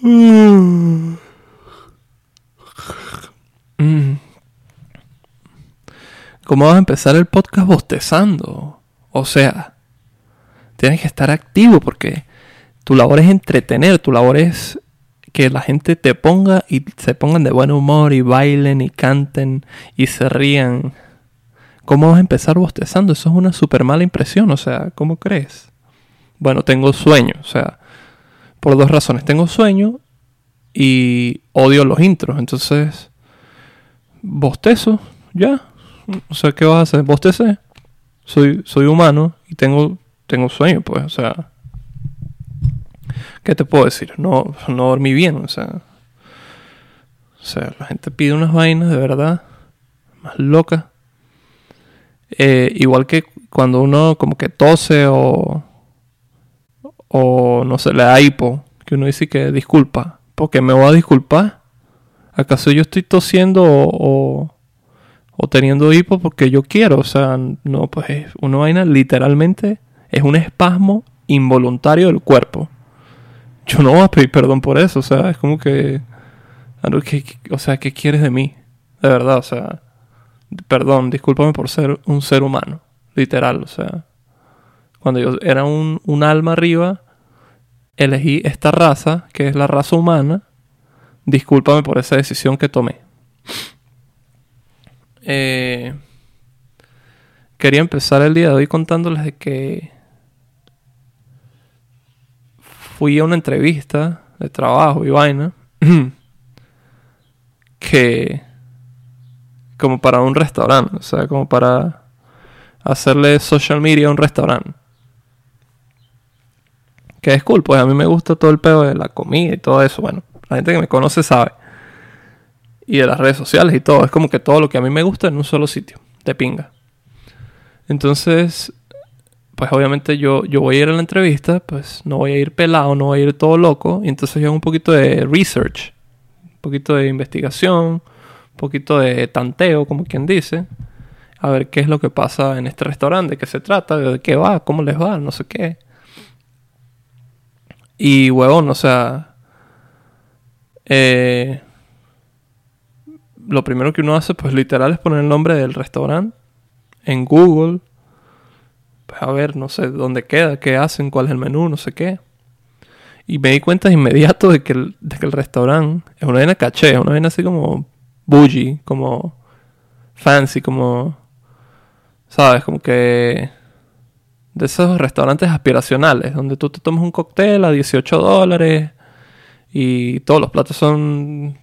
Mm. ¿Cómo vas a empezar el podcast bostezando? O sea, tienes que estar activo porque tu labor es entretener, tu labor es que la gente te ponga y se pongan de buen humor y bailen y canten y se rían. ¿Cómo vas a empezar bostezando? Eso es una súper mala impresión, o sea, ¿cómo crees? Bueno, tengo sueño, o sea, por dos razones. Tengo sueño y odio los intros, entonces bostezo, ya. O sea, ¿qué vas a hacer? Bostece. Soy, soy humano y tengo, tengo sueño, pues, o sea. ¿Qué te puedo decir? No, no dormí bien, o sea. O sea, la gente pide unas vainas de verdad más locas. Eh, igual que cuando uno como que tose o, o no sé, le da hipo, que uno dice que disculpa, porque me voy a disculpar. ¿Acaso yo estoy tosiendo o, o, teniendo hipo porque yo quiero? O sea, no, pues es una vaina literalmente es un espasmo involuntario del cuerpo. Yo no voy a pedir perdón por eso, o sea, es como que, o sea, ¿qué quieres de mí? De verdad, o sea, perdón, discúlpame por ser un ser humano, literal, o sea, cuando yo era un, un alma arriba, elegí esta raza, que es la raza humana. Discúlpame por esa decisión que tomé. Eh, quería empezar el día de hoy contándoles de que fui a una entrevista de trabajo y vaina que como para un restaurante, o sea, como para hacerle social media a un restaurante. Que es pues a mí me gusta todo el pedo de la comida y todo eso. Bueno, la gente que me conoce sabe. Y de las redes sociales y todo. Es como que todo lo que a mí me gusta en un solo sitio. De pinga. Entonces, pues obviamente yo, yo voy a ir a la entrevista, pues no voy a ir pelado, no voy a ir todo loco. Y entonces yo hago un poquito de research, un poquito de investigación, un poquito de tanteo, como quien dice. A ver qué es lo que pasa en este restaurante, de qué se trata, de qué va, cómo les va, no sé qué. Y huevón, o sea. Eh, lo primero que uno hace, pues literal, es poner el nombre del restaurante en Google. Pues a ver, no sé dónde queda, qué hacen, cuál es el menú, no sé qué. Y me di cuenta de inmediato de que el, de que el restaurante es una vaina caché, es una vaina así como bougie, como fancy, como. ¿Sabes? Como que de esos restaurantes aspiracionales, donde tú te tomas un cóctel a 18 dólares y todos los platos son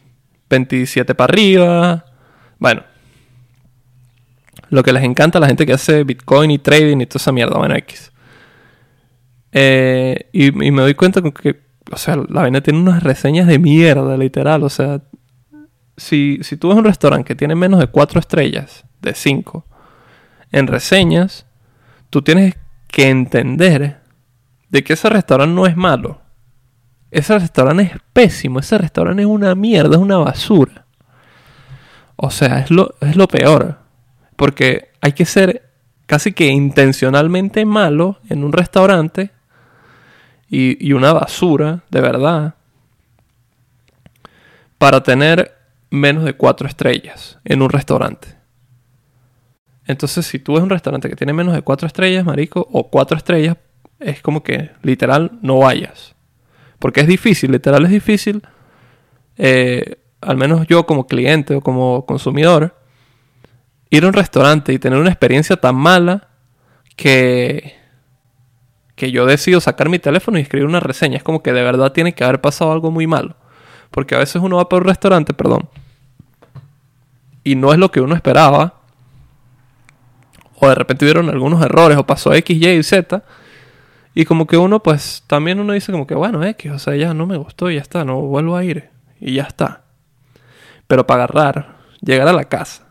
27 para arriba. Bueno, lo que les encanta a la gente que hace Bitcoin y trading y toda esa mierda, bueno, X. Eh, y, me doy cuenta que, o sea, la vaina tiene unas reseñas de mierda, literal. O sea, si, si tú ves un restaurante que tiene menos de 4 estrellas, de 5, en reseñas, tú tienes que entender de que ese restaurante no es malo. Ese restaurante es pésimo, ese restaurante es una mierda, es una basura. O sea, es lo, es lo peor. Porque hay que ser casi que intencionalmente malo en un restaurante y, y una basura, de verdad, para tener menos de cuatro estrellas en un restaurante. Entonces, si tú ves un restaurante que tiene menos de cuatro estrellas, marico, o cuatro estrellas, es como que literal no vayas. Porque es difícil, literal es difícil. Eh, al menos yo como cliente o como consumidor, ir a un restaurante y tener una experiencia tan mala que, que yo decido sacar mi teléfono y escribir una reseña. Es como que de verdad tiene que haber pasado algo muy malo. Porque a veces uno va por un restaurante, perdón, y no es lo que uno esperaba de repente hubieron algunos errores, o pasó X, Y y Z. Y como que uno, pues, también uno dice como que, bueno, X, o sea, ya no me gustó ya está, no vuelvo a ir. Y ya está. Pero para agarrar, llegar a la casa,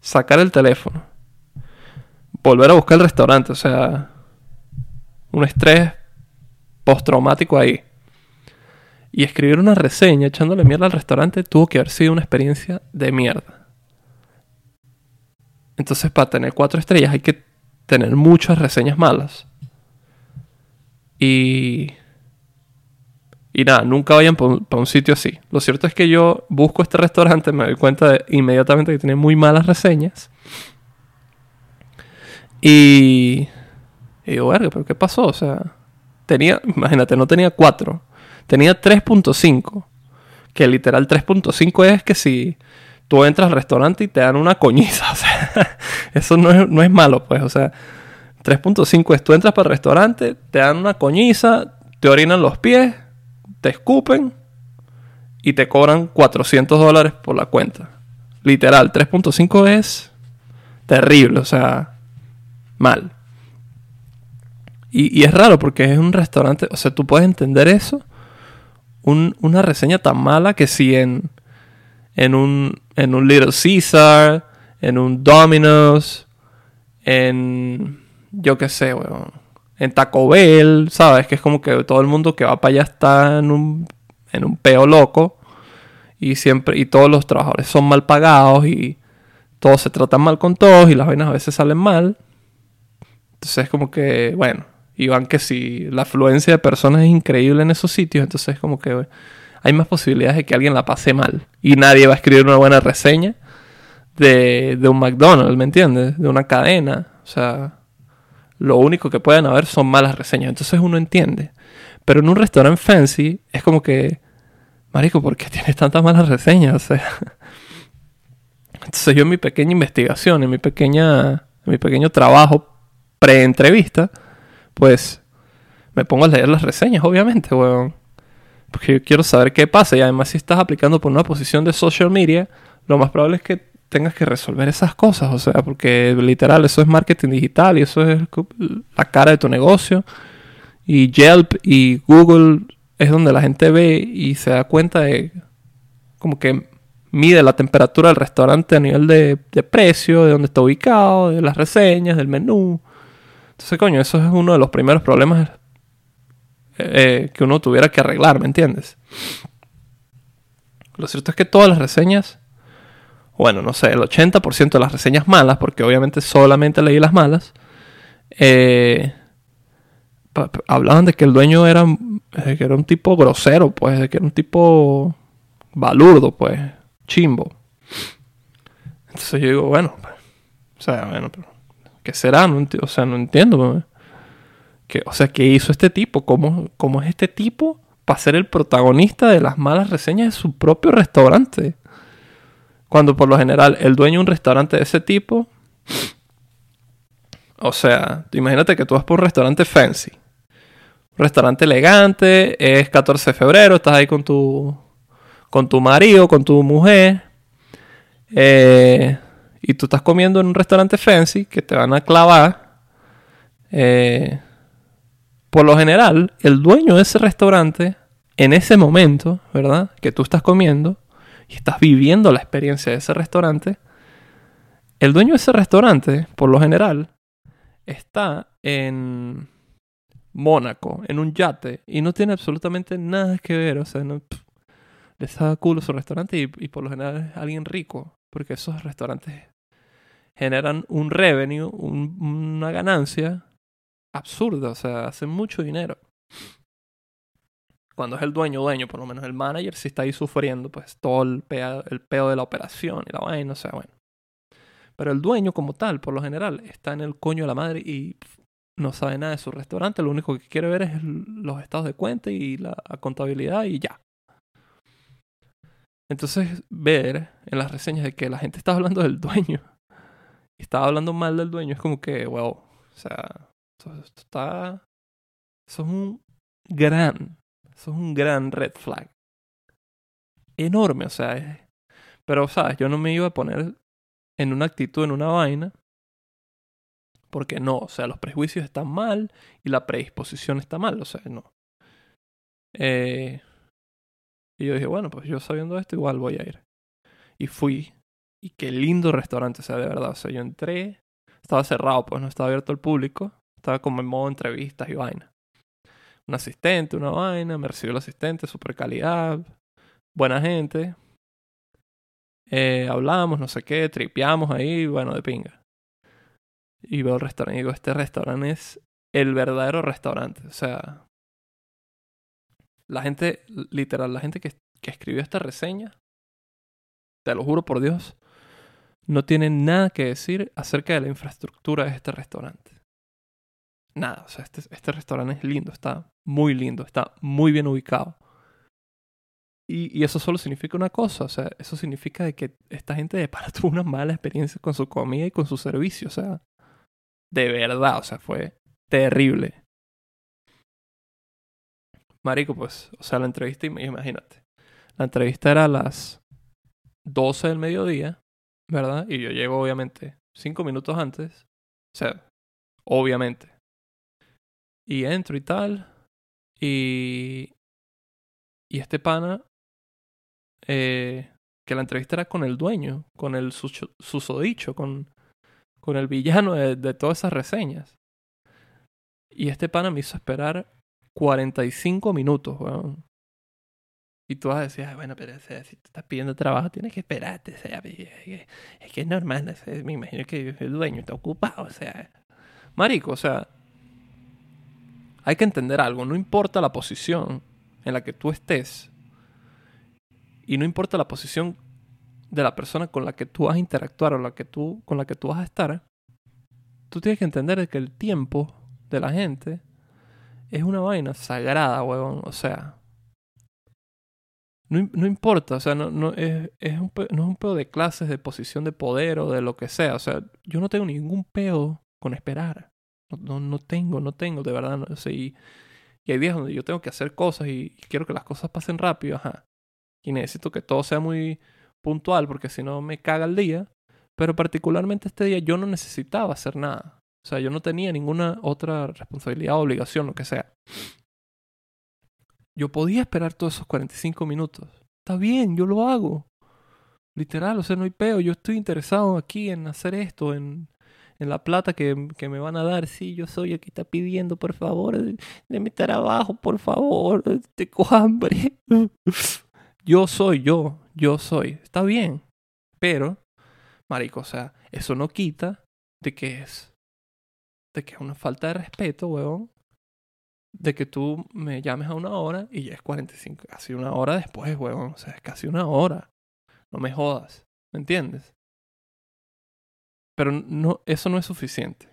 sacar el teléfono, volver a buscar el restaurante, o sea, un estrés postraumático ahí. Y escribir una reseña echándole mierda al restaurante tuvo que haber sido una experiencia de mierda. Entonces, para tener cuatro estrellas hay que tener muchas reseñas malas. Y. Y nada, nunca vayan para un, sitio así. Lo cierto es que yo busco este restaurante, me doy cuenta de, inmediatamente que tiene muy malas reseñas. Y, y digo, verga, pero ¿qué pasó? O sea, tenía, imagínate, no tenía 4, tenía 3.5. Que literal 3.5 es que si tú entras al restaurante y te dan una coñiza. Eso no es, no es malo, pues. O sea, 3.5 es tú entras para el restaurante, te dan una coñiza, te orinan los pies, te escupen y te cobran 400 dólares por la cuenta. Literal, 3.5 es terrible, o sea, mal. Y, es raro porque es un restaurante, o sea, tú puedes entender eso. una reseña tan mala que si en, en, un, en un Little Caesar, en un Domino's, en, yo qué sé, weón, en Taco Bell, ¿sabes? Que es como que todo el mundo que va para allá está en un, en un peo loco. Y siempre, y todos los trabajadores son mal pagados y todos se tratan mal con todos y las vainas a veces salen mal. Entonces es como que, bueno, y van que si la afluencia de personas es increíble en esos sitios, entonces es como que hay más posibilidades de que alguien la pase mal. Y nadie va a escribir una buena reseña de, de un McDonald's, ¿me entiendes? De una cadena. O sea, lo único que pueden haber son malas reseñas. Entonces uno entiende. Pero en un restaurante fancy es como que, Marico, ¿por qué tienes tantas malas reseñas? O sea, entonces yo en mi pequeña investigación, en mi pequeña, en mi pequeño trabajo pre-entrevista, pues me pongo a leer las reseñas, obviamente, weón. Porque yo quiero saber qué pasa. Y además, si estás aplicando por una posición de social media, lo más probable es que tengas que resolver esas cosas, o sea, porque literal eso es marketing digital y eso es la cara de tu negocio. Y Yelp y Google es donde la gente ve y se da cuenta de como que mide la temperatura del restaurante a nivel de, precio, de dónde está ubicado, de las reseñas, del menú. Entonces, coño, eso es uno de los primeros problemas eh, que uno tuviera que arreglar, ¿me entiendes? Lo cierto es que todas las reseñas bueno, no sé, el 80% de las reseñas malas, porque obviamente solamente leí las malas, eh, hablaban de que el dueño era, era un tipo grosero, pues, de que era un tipo balurdo, pues, chimbo. Entonces yo digo, bueno, pues, o sea, bueno, pero, ¿qué será? o sea, no entiendo. Que, o sea, ¿qué hizo este tipo? ¿Cómo, ¿Cómo es este tipo para ser el protagonista de las malas reseñas de su propio restaurante? Cuando por lo general el dueño de un restaurante de ese tipo, o sea, imagínate que tú vas por un restaurante fancy, un restaurante elegante, es 14 de febrero, estás ahí con tu, con tu marido, con tu mujer, eh, y tú estás comiendo en un restaurante fancy que te van a clavar. Eh, por lo general, el dueño de ese restaurante, en ese momento, ¿verdad? Que tú estás comiendo, y estás viviendo la experiencia de ese restaurante, el dueño de ese restaurante, por lo general, está en Mónaco, en un yate, y no tiene absolutamente nada que ver, o sea, no, está culo su restaurante y, por lo general es alguien rico, porque esos restaurantes generan un revenue, una ganancia absurda, o sea, hacen mucho dinero cuando es el dueño, dueño, por lo menos el manager, si está ahí sufriendo, pues todo el peo, el de la operación y la vaina, o sea, bueno. Pero el dueño como tal, por lo general, está en el coño de la madre y no sabe nada de su restaurante, lo único que quiere ver es los estados de cuenta y la contabilidad y ya. Entonces, ver en las reseñas de que la gente está hablando del dueño y está hablando mal del dueño es como que, wow, o sea, esto está... Eso es un gran eso es un gran red flag. Enorme, o sea. Pero, ¿sabes? Yo no me iba a poner en una actitud, en una vaina. Porque no, o sea, los prejuicios están mal y la predisposición está mal, o sea, no. Eh, y yo dije, bueno, pues yo sabiendo esto, igual voy a ir. Y fui. Y qué lindo restaurante, o sea, de verdad. O sea, yo entré, estaba cerrado, pues no estaba abierto al público. Estaba como en modo entrevistas y vaina un asistente, una vaina, me recibió el asistente, super calidad, buena gente. Eh, hablamos, no sé qué, tripeamos ahí, bueno, de pinga. Y veo el restaurante y digo, este restaurante es el verdadero restaurante. O sea, La gente, literal, la gente que, que escribió esta reseña, te lo juro por Dios, no tiene nada que decir acerca de la infraestructura de este restaurante. Nada, o sea, este, este restaurante es lindo, está muy lindo, está muy bien ubicado. Y, eso solo significa una cosa, o sea, eso significa que esta gente de para tuvo una mala experiencia con su comida y con su servicio, o sea, de verdad, o sea, fue terrible. Marico, pues, o sea, la entrevista, imagínate, la entrevista era a las 12 del mediodía, ¿verdad? Y yo llego, obviamente, 5 minutos antes, o sea, obviamente. Y entro y tal, y, y este pana eh, que la entrevista era con el dueño, con el susodicho, con, con el villano de, todas esas reseñas. Y este pana me hizo esperar 45 minutos, weón. Y tú vas a decir, bueno, pero si te estás pidiendo trabajo, tienes que esperarte. Es que es normal. me imagino que el dueño está ocupado. O sea, marico, o sea, hay que entender algo. No importa la posición en la que tú estés, y no importa la posición de la persona con la que tú vas a interactuar o la que tú, con la que tú vas a estar, tú tienes que entender que el tiempo de la gente es una vaina sagrada, huevón. O sea, no, no importa, o sea, no, no, es, un, no es un pedo de clases, de posición de poder o de lo que sea. O sea, yo no tengo ningún pedo con esperar. No, no, tengo, no tengo, de verdad. No, sé, y, y, hay días donde yo tengo que hacer cosas y, y quiero que las cosas pasen rápido, ajá y necesito que todo sea muy puntual porque si no me caga el día. Pero particularmente este día yo no necesitaba hacer nada. O sea, yo no tenía ninguna otra responsabilidad o obligación, lo que sea. Yo podía esperar todos esos 45 minutos. Está bien, yo lo hago. Literal, o sea, no hay peo. Yo estoy interesado aquí en hacer esto, en, en la plata que, que, me van a dar. Sí, yo soy el que está pidiendo, por favor, de, mi trabajo, por favor. Tengo hambre. Yo soy yo, yo soy. Está bien. Pero, marico, o sea, eso no quita de que es. De que es una falta de respeto, weón. De que tú me llames a una hora y ya es 45. Casi una hora después, weón. O sea, es casi una hora. No me jodas. ¿Me entiendes? Pero eso no es suficiente.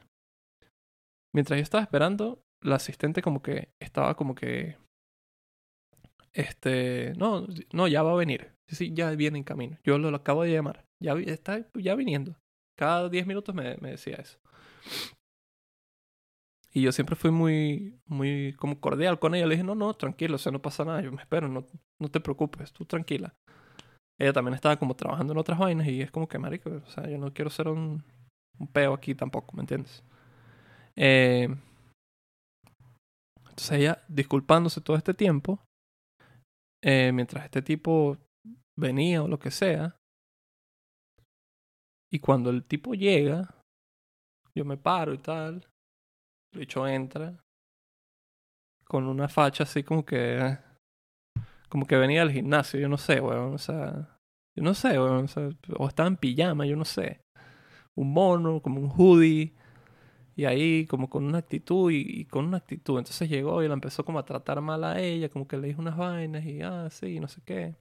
Mientras yo estaba esperando, la asistente como que estaba como que este, no, no, ya va a venir. Sí, ya viene en camino. Yo lo, acabo de llamar. Ya está ya viniendo. Cada 10 minutos me, me, decía eso. Y yo siempre fui muy, muy como cordial con ella. Le dije, no, no, tranquilo, o sea, no pasa nada. Yo me espero, no, no te preocupes, tú tranquila. Ella también estaba como trabajando en otras vainas y es como que, marico, o sea, yo no quiero ser un, un peo aquí tampoco, ¿me entiendes? Eh, entonces ella, disculpándose todo este tiempo, eh, mientras este tipo venía o lo que sea. Y cuando el tipo llega, yo me paro y tal. El bicho entra. Con una facha así como que. Como que venía al gimnasio, yo no sé, weón. O sea. Yo no sé, weón. O, sea, o estaba en pijama, yo no sé. Un mono, como un hoodie y ahí como con una actitud y, con una actitud. Entonces llegó y la empezó como a tratar mal a ella, como que le dijo unas vainas y ah, sí, no sé qué.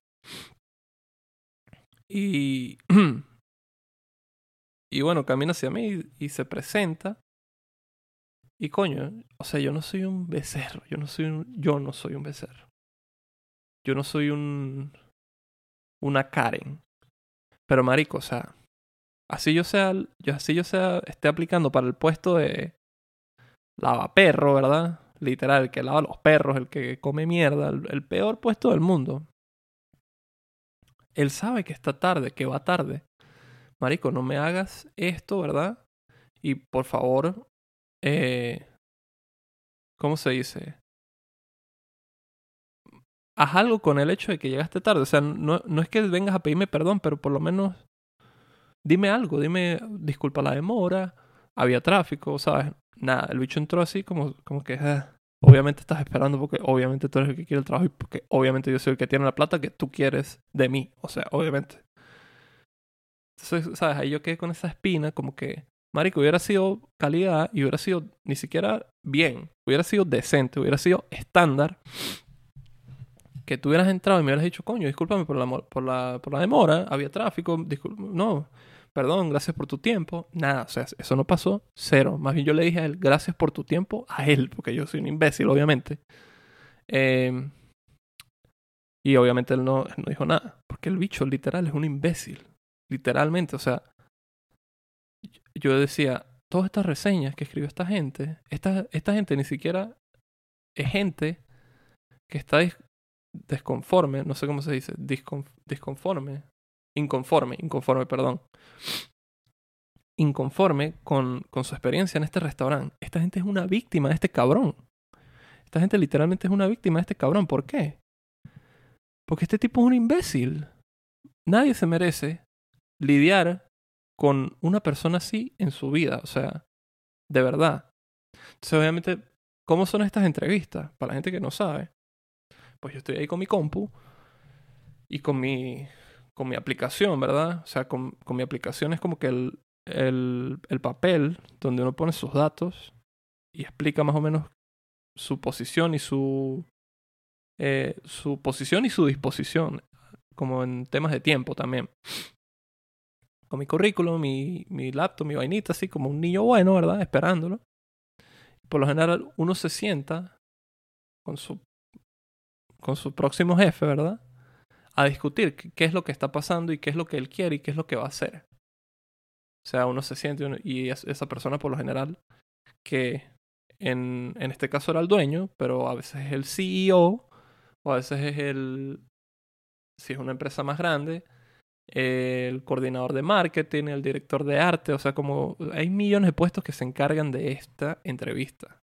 Y, y bueno, camina hacia mí y, se presenta. Y coño, o sea, yo no soy un becerro, yo no soy un, yo no soy un becerro. Yo no soy un, una Karen. Pero marico, o sea, así yo sea, yo, así yo sea, esté aplicando para el puesto de lavaperro, ¿verdad? Literal, el que lava los perros, el que come mierda, el, peor puesto del mundo. Él sabe que está tarde, que va tarde. Marico, no me hagas esto, ¿verdad? Y por favor, eh, ¿cómo se dice? Haz algo con el hecho de que llegaste tarde. O sea, no, no es que vengas a pedirme perdón, pero por lo menos dime algo, dime, disculpa la demora, había tráfico, ¿sabes? Nada, el bicho entró así como, como que, ah, obviamente estás esperando porque obviamente tú eres el que quiere el trabajo y porque obviamente yo soy el que tiene la plata que tú quieres de mí, o sea, obviamente. Entonces, ¿sabes? Ahí yo quedé con esa espina como que, marico, hubiera sido calidad y hubiera sido ni siquiera bien, hubiera sido decente, hubiera sido estándar que tú hubieras entrado y me hubieras dicho, coño, discúlpame por la, por la, por la demora, había tráfico, no, perdón, gracias por tu tiempo. Nada, o sea, eso no pasó, cero. Más bien yo le dije a él, gracias por tu tiempo a él, porque yo soy un imbécil, obviamente. Em, y obviamente él no, no dijo nada, porque el bicho literal es un imbécil, literalmente, o sea, yo decía, todas estas reseñas que escribió esta gente, esta, esta gente ni siquiera es gente que está desconforme, no sé cómo se dice, disconforme, inconforme, inconforme, perdón. Inconforme con, con su experiencia en este restaurante. Esta gente es una víctima de este cabrón. Esta gente literalmente es una víctima de este cabrón. ¿Por qué? Porque este tipo es un imbécil. Nadie se merece lidiar con una persona así en su vida. O sea, de verdad. Entonces, obviamente, ¿cómo son estas entrevistas? Para la gente que no sabe. Pues yo estoy ahí con mi compu y con mi con mi aplicación, ¿verdad? O sea, con, con mi aplicación es como que el, el, el, papel donde uno pone sus datos y explica más o menos su posición y su, eh, su posición y su disposición, como en temas de tiempo también. Con mi currículum, mi, mi laptop, mi vainita, así como un niño bueno, ¿verdad? Esperándolo. Por lo general uno se sienta con su, con su próximo jefe, ¿verdad? A discutir qué es lo que está pasando y qué es lo que él quiere y qué es lo que va a hacer. O sea, uno se siente y esa persona por lo general, que en, en este caso era el dueño, pero a veces es el CEO, o a veces es el, si es una empresa más grande, el coordinador de marketing, el director de arte, o sea, como hay millones de puestos que se encargan de esta entrevista.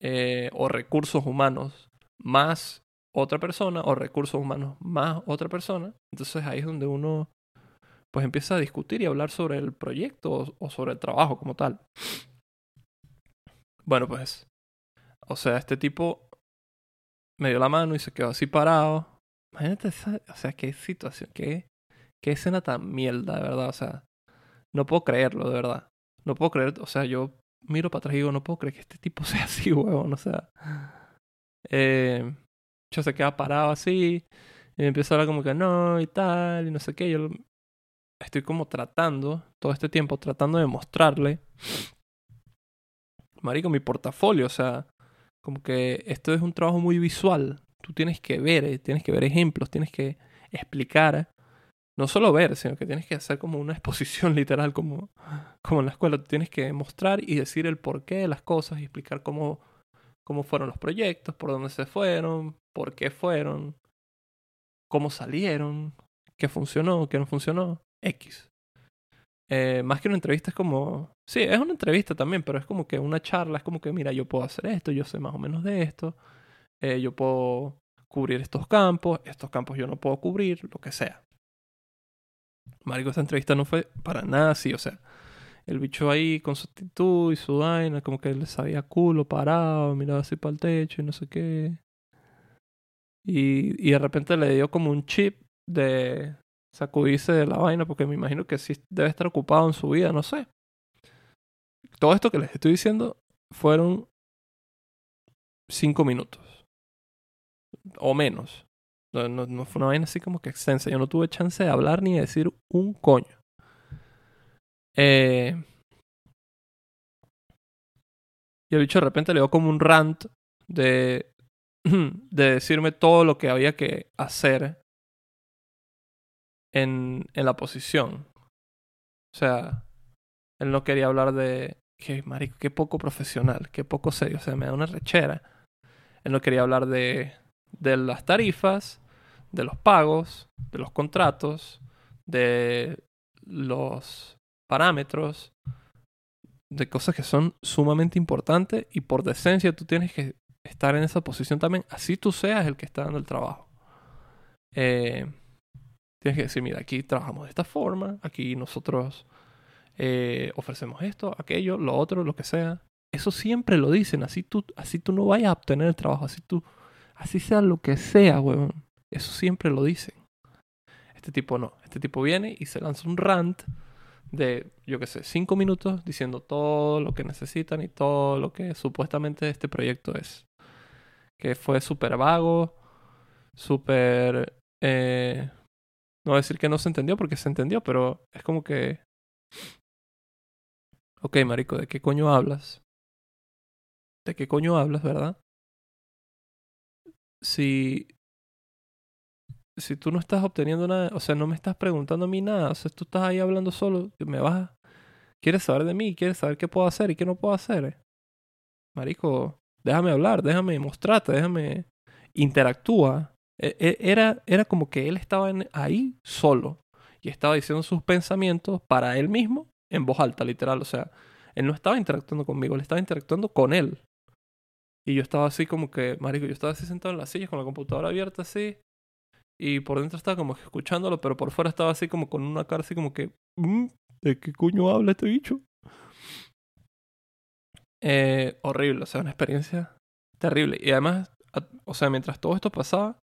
Eh, o recursos humanos, más otra persona o recursos humanos más otra persona. Entonces ahí es donde uno pues empieza a discutir y hablar sobre el proyecto o, sobre el trabajo como tal. Bueno, pues, o sea, este tipo me dio la mano y se quedó así parado. Imagínate, o sea, qué situación, qué, qué escena tan mierda, de verdad. O sea, no puedo creerlo, de verdad. No puedo creer, o sea, yo miro para atrás y digo, no puedo creer que este tipo sea así, huevón, o sea. Eh, se queda parado así. Y empieza a hablar como que no y tal, y no sé qué. Yo estoy como tratando, todo este tiempo, tratando de mostrarle, marico, mi portafolio. O sea, como que esto es un trabajo muy visual. Tú tienes que ver, eh, tienes que ver ejemplos, tienes que explicar. No solo ver, sino que tienes que hacer como una exposición literal, como, como en la escuela. Tú tienes que mostrar y decir el porqué de las cosas y explicar cómo cómo fueron los proyectos, por dónde se fueron, por qué fueron, cómo salieron, qué funcionó, qué no funcionó, X. Eh, más que una entrevista es como, sí, es una entrevista también, pero es como que una charla, es como que, mira, yo puedo hacer esto, yo sé más o menos de esto, eh, yo puedo cubrir estos campos, estos campos yo no puedo cubrir, lo que sea. Marico, esta entrevista no fue para nada así, o sea, el bicho ahí con su actitud y su vaina, como que le sabía culo, parado, miraba así para el techo y no sé qué. Y, y de repente le dio como un chip de sacudirse de la vaina, porque me imagino que sí debe estar ocupado en su vida, no sé. Todo esto que les estoy diciendo fueron cinco minutos. O menos. No, no, fue una vaina así como que extensa. Yo no tuve chance de hablar ni de decir un coño. Eh, y el bicho de repente le dio como un rant de, de decirme todo lo que había que hacer en, en la posición. O sea, él no quería hablar de que, marico, qué poco profesional, qué poco serio, o sea, me da una rechera. Él no quería hablar de, de las tarifas, de los pagos, de los contratos, de los parámetros, de cosas que son sumamente importantes y por decencia tú tienes que estar en esa posición también, así tú seas el que está dando el trabajo. Eh, tienes que decir, mira, aquí trabajamos de esta forma, aquí nosotros eh, ofrecemos esto, aquello, lo otro, lo que sea. Eso siempre lo dicen, así tú, así tú no vayas a obtener el trabajo, así tú, así sea lo que sea, huevón. Eso siempre lo dicen. Este tipo no, este tipo viene y se lanza un rant de, yo qué sé, cinco minutos diciendo todo lo que necesitan y todo lo que supuestamente este proyecto es. Que fue súper vago, súper... Eh, no voy a decir que no se entendió porque se entendió, pero es como que... Ok, marico, ¿de qué coño hablas? ¿De qué coño hablas, verdad? Si... Si tú no estás obteniendo nada, o sea, no me estás preguntando a mí nada, o sea, tú estás ahí hablando solo, me vas... ¿Quieres saber de mí? ¿Quieres saber qué puedo hacer y qué no puedo hacer? Marico, déjame hablar, déjame mostrarte, déjame interactúa. E, e, era, era como que él estaba ahí solo y estaba diciendo sus pensamientos para él mismo en voz alta, literal. O sea, él no estaba interactuando conmigo, él estaba interactuando con él. Y yo estaba así como que, marico, yo estaba así sentado en la silla con la computadora abierta así. Y por dentro estaba como escuchándolo, pero por fuera estaba así como con una cara así como que, mm, ¿de qué coño habla este bicho? Eh, horrible, o sea, una experiencia terrible. Y además, o sea, mientras todo esto pasaba,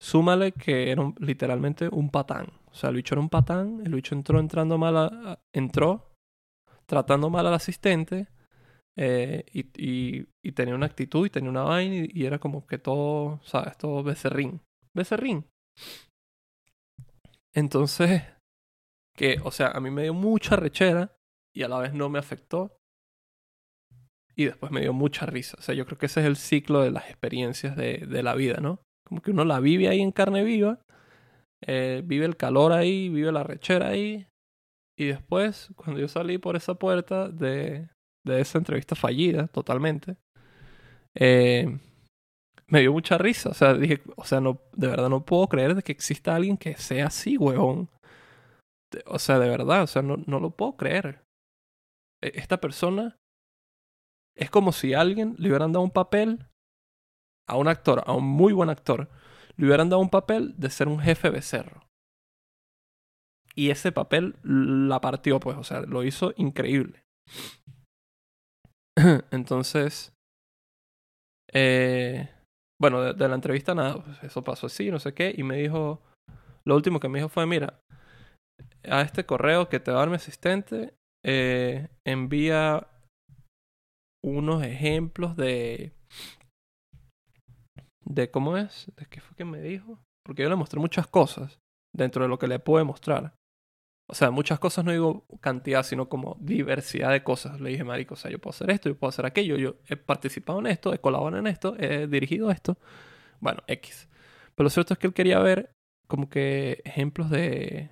súmale que era literalmente un patán. O sea, el bicho era un patán, el bicho entró entrando mal entró tratando mal al asistente eh, y, y, tenía una actitud y tenía una vaina y, y, era como que todo, ¿sabes? Todo becerrín. Becerrín. Entonces, que, o sea, a mí me dio mucha rechera y a la vez no me afectó y después me dio mucha risa. O sea, yo creo que ese es el ciclo de las experiencias de, de la vida, ¿no? Como que uno la vive ahí en carne viva, eh, vive el calor ahí, vive la rechera ahí. Y después, cuando yo salí por esa puerta de, de esa entrevista fallida, totalmente, eh, me dio mucha risa. O sea, dije, o sea, no, de verdad no puedo creer de que exista alguien que sea así, huevón. O sea, de verdad, o sea, no, no lo puedo creer. E, esta persona es como si alguien le hubieran dado un papel a un actor, a un muy buen actor, le hubieran dado un papel de ser un jefe becerro. Y ese papel la partió, pues, o sea, lo hizo increíble. Entonces, eh, bueno, de, la entrevista nada, pues, eso pasó así, no sé qué, y me dijo, lo último que me dijo fue, mira, a este correo que te va a dar mi asistente, eh, envía unos ejemplos de... de cómo es, de qué fue que me dijo. Porque yo le mostré muchas cosas dentro de lo que le pude mostrar. O sea, muchas cosas no digo cantidad, sino como diversidad de cosas. Le dije, marico, o sea, yo puedo hacer esto, yo puedo hacer aquello, yo he participado en esto, he colaborado en esto, he dirigido esto. Bueno, X. Pero lo cierto es que él quería ver como que ejemplos de,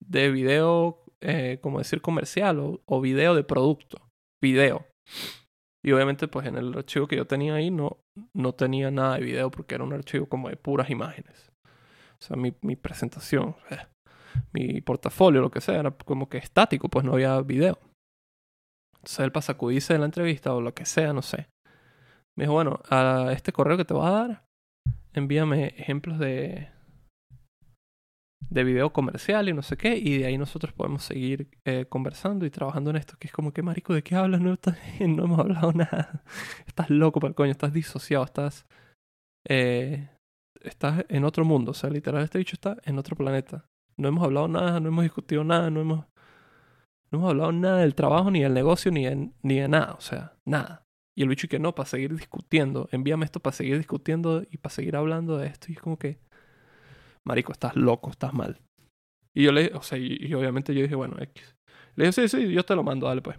de video, eh, como decir, comercial o, o video de producto. Video. Y obviamente pues en el archivo que yo tenía ahí no, no tenía nada de video porque era un archivo como de puras imágenes. O sea, mi, mi presentación, mi portafolio, lo que sea, era como que estático, pues no había video. Entonces él para sacudirse de la entrevista o lo que sea, no sé. Me dijo, bueno, a este correo que te voy a dar, envíame ejemplos de, de video comercial y no sé qué, y de ahí nosotros podemos seguir eh, conversando y trabajando en esto, que es como que, marico, ¿de qué hablas? No, no hemos hablado nada. Estás loco para el coño, estás disociado, estás... Eh, estás en otro mundo, o sea, literal, este bicho está en otro planeta. No hemos hablado nada, no hemos discutido nada, no hemos... No hemos hablado nada del trabajo, ni del negocio, ni de, ni de nada, o sea, nada. Y el bicho que no, para seguir discutiendo, envíame esto para seguir discutiendo y para seguir hablando de esto. Y es como que, marico, estás loco, estás mal. Y yo le, o sea, y, obviamente yo dije, bueno, X. Le dije, sí, sí, yo te lo mando, dale pues.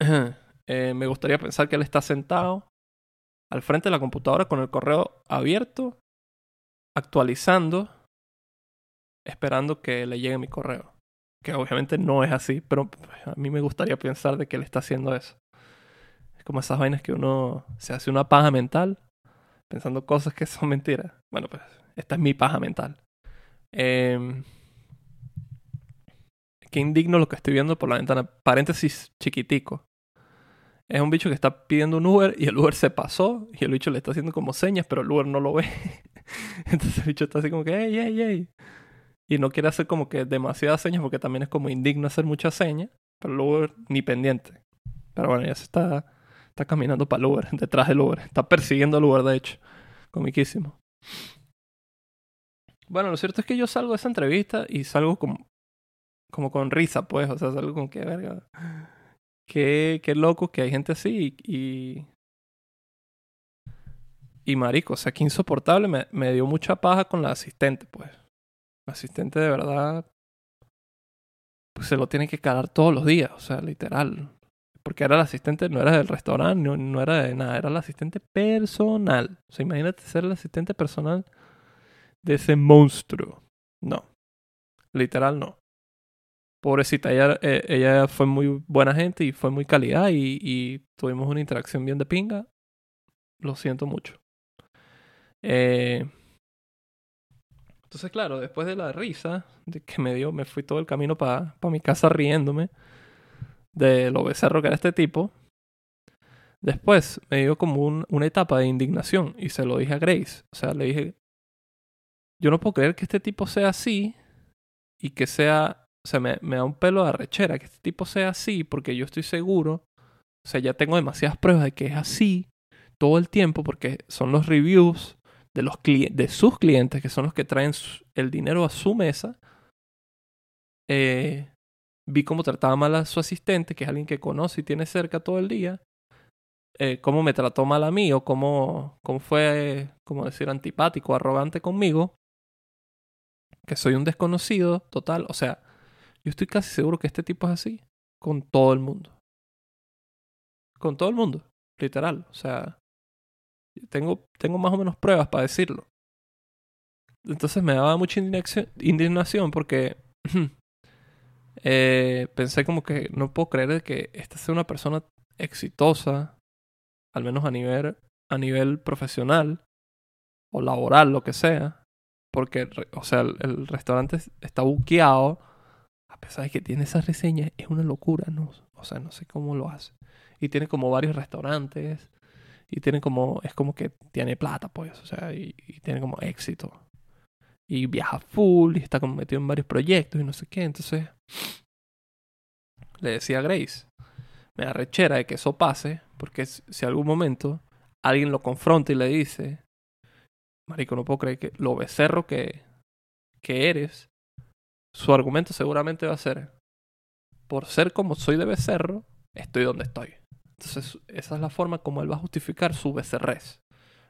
eh, me gustaría pensar que él está sentado al frente de la computadora con el correo abierto, actualizando, esperando que le llegue mi correo. Que obviamente no es así, pero a mí me gustaría pensar de que él está haciendo eso. Es como esas vainas que uno se hace una paja mental pensando cosas que son mentiras. Bueno, pues esta es mi paja mental. Eh, qué indigno lo que estoy viendo por la ventana. Paréntesis chiquitico. Es un bicho que está pidiendo un Uber y el Uber se pasó y el bicho le está haciendo como señas, pero el Uber no lo ve. Entonces el bicho está así como que, hey, hey, hey. Y no quiere hacer como que demasiadas señas porque también es como indigno hacer muchas señas, pero el Uber ni pendiente. Pero bueno, ya se está, está caminando para el Uber, detrás del Uber. Está persiguiendo al Uber, de hecho. Comiquísimo. Bueno, lo cierto es que yo salgo de esa entrevista y salgo como, como con risa, pues. O sea, salgo con qué verga. Qué, qué loco que hay gente así y, Y marico, o sea, que insoportable. Me, me dio mucha paja con la asistente, pues. La asistente de verdad. Pues se lo tiene que calar todos los días, o sea, literal. Porque era la asistente, no era del restaurante, no, no era de nada, era la asistente personal. O sea, imagínate ser el asistente personal de ese monstruo. No. Literal, no. Pobrecita, ella, eh, ella fue muy buena gente y fue muy calidad y, tuvimos una interacción bien de pinga. Lo siento mucho. Eh, entonces, claro, después de la risa de que me dio, me fui todo el camino para mi casa riéndome de lo becerro que era este tipo. Después me dio como un, una etapa de indignación y se lo dije a Grace. O sea, le dije, yo no puedo creer que este tipo sea así y que sea, o sea, me, me da un pelo de arrechera que este tipo sea así porque yo estoy seguro, o sea, ya tengo demasiadas pruebas de que es así todo el tiempo porque son los reviews de, los de sus clientes, que son los que traen el dinero a su mesa, eh, vi cómo trataba mal a su asistente, que es alguien que conoce y tiene cerca todo el día, eh, cómo me trató mal a mí o cómo, cómo fue, como decir, antipático, arrogante conmigo, que soy un desconocido total. O sea, yo estoy casi seguro que este tipo es así con todo el mundo. Con todo el mundo, literal. O sea, tengo, tengo más o menos pruebas para decirlo. Entonces me daba mucha indignación porque eh, pensé como que no puedo creer que esta sea una persona exitosa, al menos a nivel, a nivel profesional o laboral, lo que sea. Porque, o sea, el, restaurante está buqueado. A pesar de que tiene esas reseñas, es una locura, ¿no? O sea, no sé cómo lo hace. Y tiene como varios restaurantes y tiene como, es como que tiene plata, pues, o sea, y, tiene como éxito. Y viaja full y está como metido en varios proyectos y no sé qué. Entonces, le decía a Grace, me da rechera de que eso pase, porque si algún momento alguien lo confronta y le dice, Marico, no puedo creer que lo becerro que, que eres, su argumento seguramente va a ser, por ser como soy de becerro, estoy donde estoy. Entonces, esa es la forma como él va a justificar su becerrez.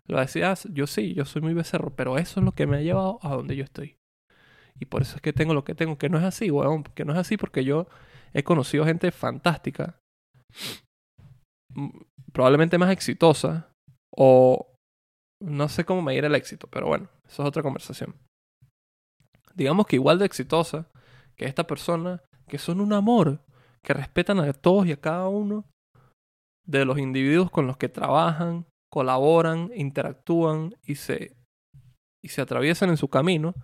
Lo decías, yo sí, yo soy muy becerro, pero eso es lo que me ha llevado a donde yo estoy. Y por eso es que tengo lo que tengo, que no es así, weón, que no es así porque yo he conocido gente fantástica, probablemente más exitosa, o no sé cómo medir el éxito, pero bueno, eso es otra conversación. Digamos que igual de exitosa que esta persona, que son un amor, que respetan a todos y a cada uno, de los individuos con los que trabajan, colaboran, interactúan y se, y se atraviesan en su camino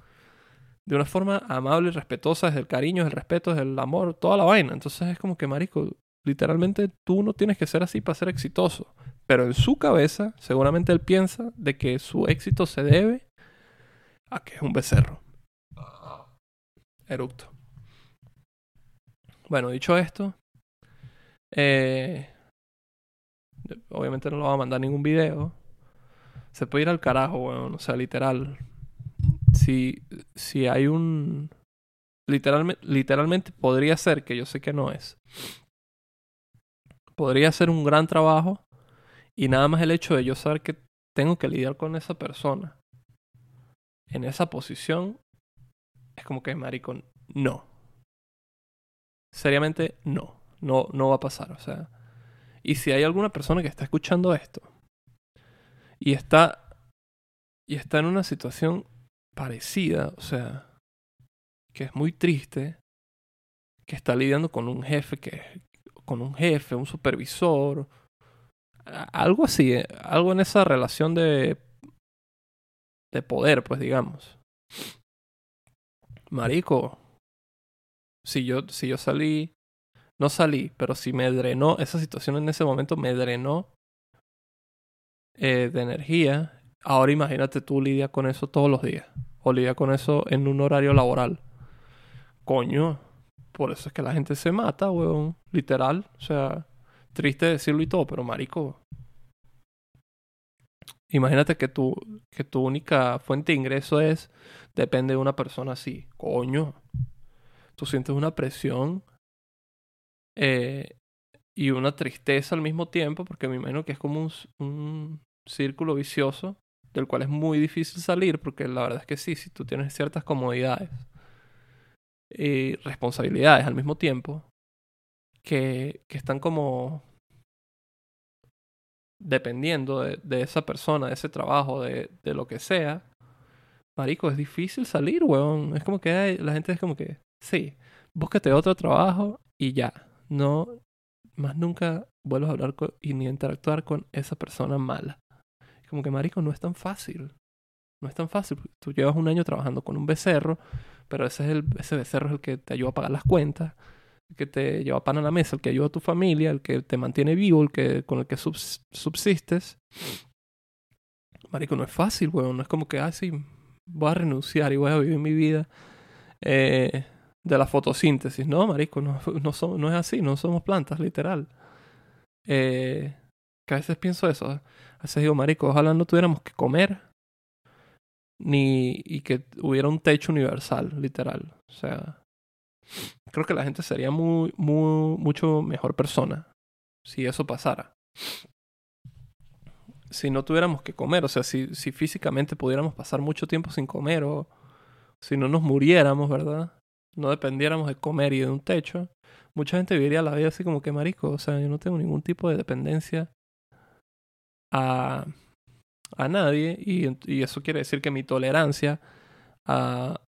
de una forma amable y respetuosa, desde el cariño, desde el respeto, desde el amor, toda la vaina. Entonces es como que, marico, literalmente tú no tienes que ser así para ser exitoso. Pero en su cabeza, seguramente él piensa de que su éxito se debe a que es un becerro. Eructo. Bueno, dicho esto, eh, Obviamente no lo va a mandar ningún video. Se puede ir al carajo. O sea, literal. Si, si hay un... Literalmente podría ser, que yo sé que no es. Podría ser un gran trabajo. Y nada más el hecho de yo saber que tengo que lidiar con esa persona. En esa posición. Es como que, maricón, no. Seriamente, no. No, no va a pasar. O sea, y si hay alguna persona que está escuchando esto y está y está en una situación parecida, o sea, que es muy triste, que está lidiando con un jefe que con un jefe, un supervisor, algo así, eh, algo en esa relación de de poder, pues digamos. Marico, si yo si yo salí no salí, pero si me drenó, esa situación en ese momento me drenó eh, de energía. Ahora imagínate tú lidia con eso todos los días. O lidia con eso en un horario laboral. Coño, por eso es que la gente se mata, weón. Literal. O sea, triste decirlo y todo, pero marico. Imagínate que tu, que tu única fuente de ingreso es, depende de una persona así. Coño. Tú sientes una presión eh, y una tristeza al mismo tiempo, porque me imagino que es como un, círculo vicioso del cual es muy difícil salir porque la verdad es que sí, si tú tienes ciertas comodidades y responsabilidades al mismo tiempo que, están como dependiendo de, esa persona, de ese trabajo, de, de, lo que sea, marico, es difícil salir, weón. Es como que hay, la gente es como que, sí, búscate otro trabajo y ya. No, más nunca vuelvas a hablar con, y ni interactuar con esa persona mala. Como que, marico, no es tan fácil. No es tan fácil. Tú llevas un año trabajando con un becerro, pero ese, es el, ese becerro es el que te ayuda a pagar las cuentas, el que te lleva pan a la mesa, el que ayuda a tu familia, el que te mantiene vivo, el que, con el que subsistes. Marico, no es fácil, weón. No es como que, ah, voy a renunciar y voy a vivir mi vida eh, de la fotosíntesis. No, marico, no, no, no es así. No somos plantas, literal. Eh, que a veces pienso eso. A veces digo, marico, ojalá no tuviéramos que comer ni y que hubiera un techo universal, literal. O sea, creo que la gente sería muy, muy, mucho mejor persona si eso pasara. Si no tuviéramos que comer, o sea, si, si físicamente pudiéramos pasar mucho tiempo sin comer o si no nos muriéramos, ¿verdad? No dependiéramos de comer y de un techo, mucha gente viviría la vida así como que marico, o sea, yo no tengo ningún tipo de dependencia a, a nadie y, y eso quiere decir que mi tolerancia a,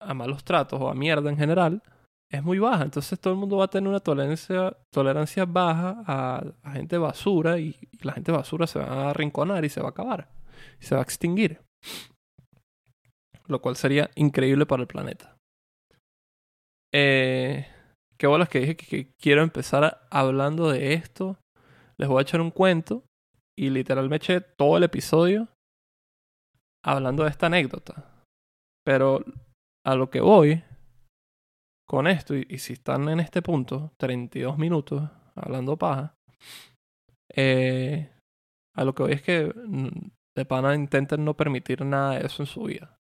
a malos tratos o a mierda en general es muy baja. Entonces todo el mundo va a tener una tolerancia, tolerancia baja a, gente basura y, la gente basura se va a arrinconar y se va a acabar. Y se va a extinguir. Lo cual sería increíble para el planeta. Eh, qué bolas que dije que, que quiero empezar hablando de esto. Les voy a echar un cuento y literal me eché todo el episodio hablando de esta anécdota. Pero a lo que voy con esto, y, si están en este punto, 32 minutos hablando paja, eh, a lo que voy es que de pana intenten no permitir nada de eso en su vida.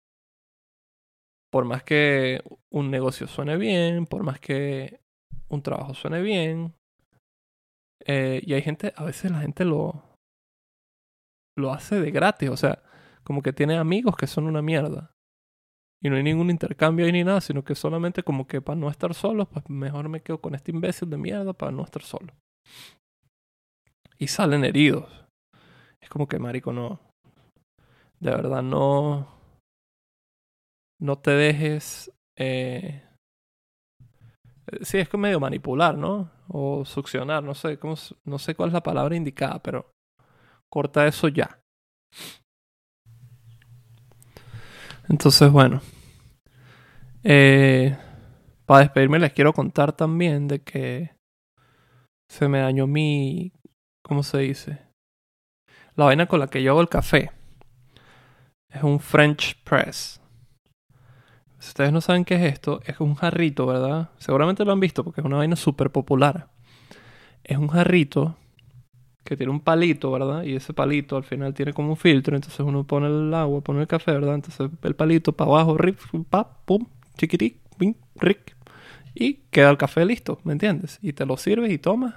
Por más que un negocio suene bien, por más que un trabajo suene bien, eh, y hay gente, a veces la gente lo, lo hace de gratis, o sea, como que tiene amigos que son una mierda. Y no hay ningún intercambio ahí ni nada, sino que solamente como que para no estar solo, pues mejor me quedo con este imbécil de mierda para no estar solo. Y salen heridos. Es como que, marico, no. De verdad, no. No te dejes. Eh... Sí, es que medio manipular, ¿no? O succionar, no sé, cómo, no sé cuál es la palabra indicada, pero corta eso ya. Entonces, bueno. Eh, para despedirme les quiero contar también de que se me dañó mi... ¿Cómo se dice? La vaina con la que yo hago el café. Es un French press. Si ustedes no saben qué es esto, es un jarrito, ¿verdad? Seguramente lo han visto porque es una vaina súper popular. Es un jarrito que tiene un palito, ¿verdad? Y ese palito al final tiene como un filtro, entonces uno pone el agua, pone el café, ¿verdad? Entonces el palito para abajo, rip, pa, pum, chiquitic, pim, ric, y queda el café listo, ¿me entiendes? Y te lo sirves y tomas.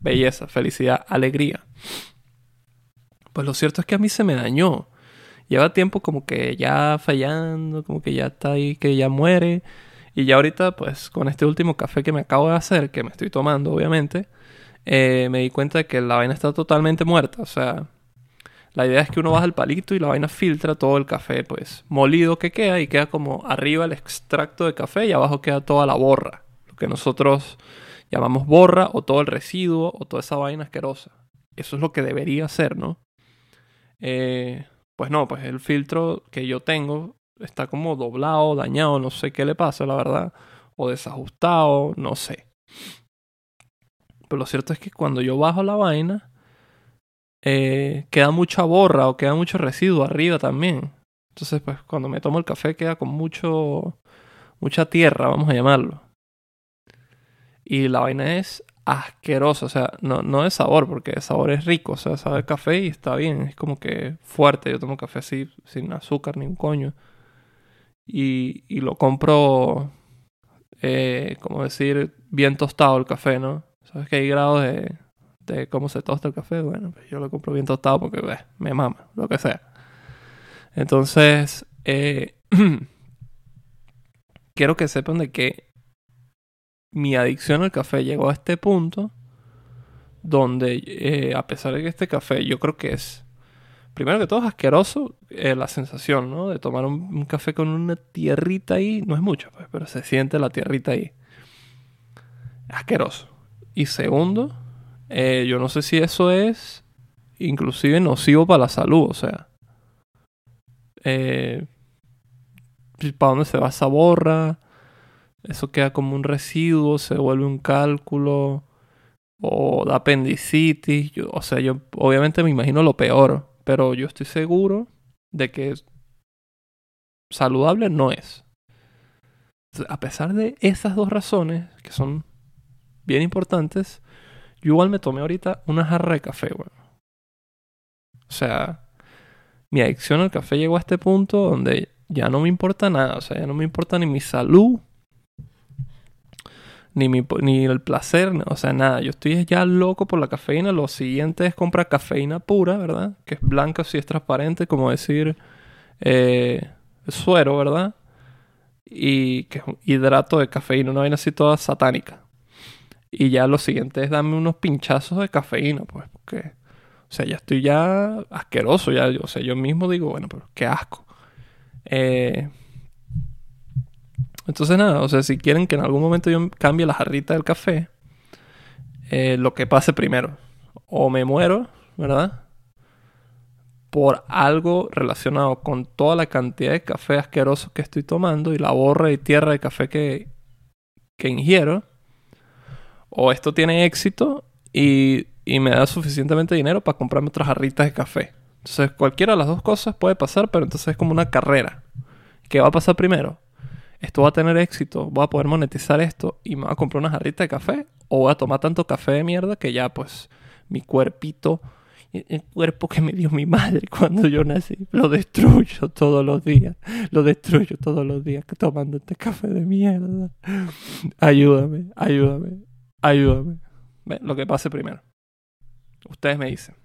Belleza, felicidad, alegría. Pues lo cierto es que a mí se me dañó. Lleva tiempo como que ya fallando, como que ya está ahí, que ya muere. Y ya ahorita, pues con este último café que me acabo de hacer, que me estoy tomando, obviamente, eh, me di cuenta de que la vaina está totalmente muerta. O sea, la idea es que uno baja el palito y la vaina filtra todo el café, pues, molido que queda y queda como arriba el extracto de café y abajo queda toda la borra. Lo que nosotros llamamos borra o todo el residuo o toda esa vaina asquerosa. Eso es lo que debería ser, ¿no? Eh, pues no, pues el filtro que yo tengo está como doblado, dañado, no sé qué le pasa, la verdad. O desajustado, no sé. Pero lo cierto es que cuando yo bajo la vaina, eh, queda mucha borra o queda mucho residuo arriba también. Entonces, pues cuando me tomo el café queda con mucho, mucha tierra, vamos a llamarlo. Y la vaina es asquerosa, o sea, no, no de sabor, porque el sabor es rico, o sea, sabe café y está bien, es como que fuerte. Yo tomo café así, sin azúcar ni un coño. Y, y lo compro, eh, como decir, bien tostado el café, ¿no? Sabes que hay grados de, de cómo se tosta el café, bueno, pues yo lo compro bien tostado porque me mama, lo que sea. Entonces, eh, quiero que sepan de que mi adicción al café llegó a este punto donde, eh, a pesar de que este café yo creo que es, primero que todo es asqueroso eh, la sensación, ¿no? De tomar un, café con una tierrita ahí, no es mucho, pues, pero se siente la tierrita ahí. Asqueroso. Y segundo, yo no sé si eso es inclusive nocivo para la salud, o sea eh, para dónde se va esa borra, eso queda como un residuo, se vuelve un cálculo, o da apendicitis, o sea, yo obviamente me imagino lo peor, pero yo estoy seguro de que saludable no es. A pesar de esas dos razones, que son bien importantes, yo igual me tomé ahorita una jarra de café. O sea, mi adicción al café llegó a este punto donde ya no me importa nada, o sea, ya no me importa ni mi salud, ni, mi, ni el placer, o sea, nada. Yo estoy ya loco por la cafeína. Lo siguiente es comprar cafeína pura, ¿verdad? Que es blanca, si es transparente, como decir eh, suero, ¿verdad? Y que es un hidrato de cafeína, una vaina así toda satánica. Y ya lo siguiente es darme unos pinchazos de cafeína, pues, porque o sea, ya estoy ya asqueroso. Ya, o sea, yo mismo digo, bueno, pero qué asco. Eh, entonces nada, o sea, si quieren que en algún momento yo cambie la jarrita del café, eh, lo que pase primero. O me muero, ¿verdad? Por algo relacionado con toda la cantidad de café asqueroso que estoy tomando y la borra y tierra de café que, que ingiero. O esto tiene éxito y y me da suficientemente dinero para comprarme otras jarritas de café. Entonces, cualquiera de las dos cosas puede pasar, pero entonces es como una carrera. ¿Qué va a pasar primero? ¿Esto va a tener éxito? ¿Voy a poder monetizar esto y me voy a comprar una jarrita de café? ¿O voy a tomar tanto café de mierda que ya, pues, mi cuerpito, el cuerpo que me dio mi madre cuando yo nací, lo destruyo todos los días? Lo destruyo todos los días tomando este café de mierda. Ayúdame, ayúdame, ayúdame. lo que pase primero. Ustedes me dicen.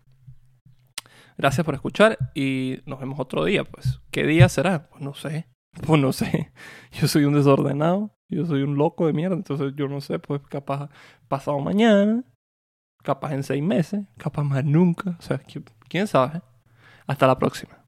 Gracias por escuchar y nos vemos otro día, pues. ¿Qué día será? Pues no sé. Pues no sé. Yo soy un desordenado. Yo soy un loco de mierda. Entonces yo no sé, pues capaz pasado mañana. Capaz en seis meses. Capaz más nunca. O sea, quién sabe. Hasta la próxima.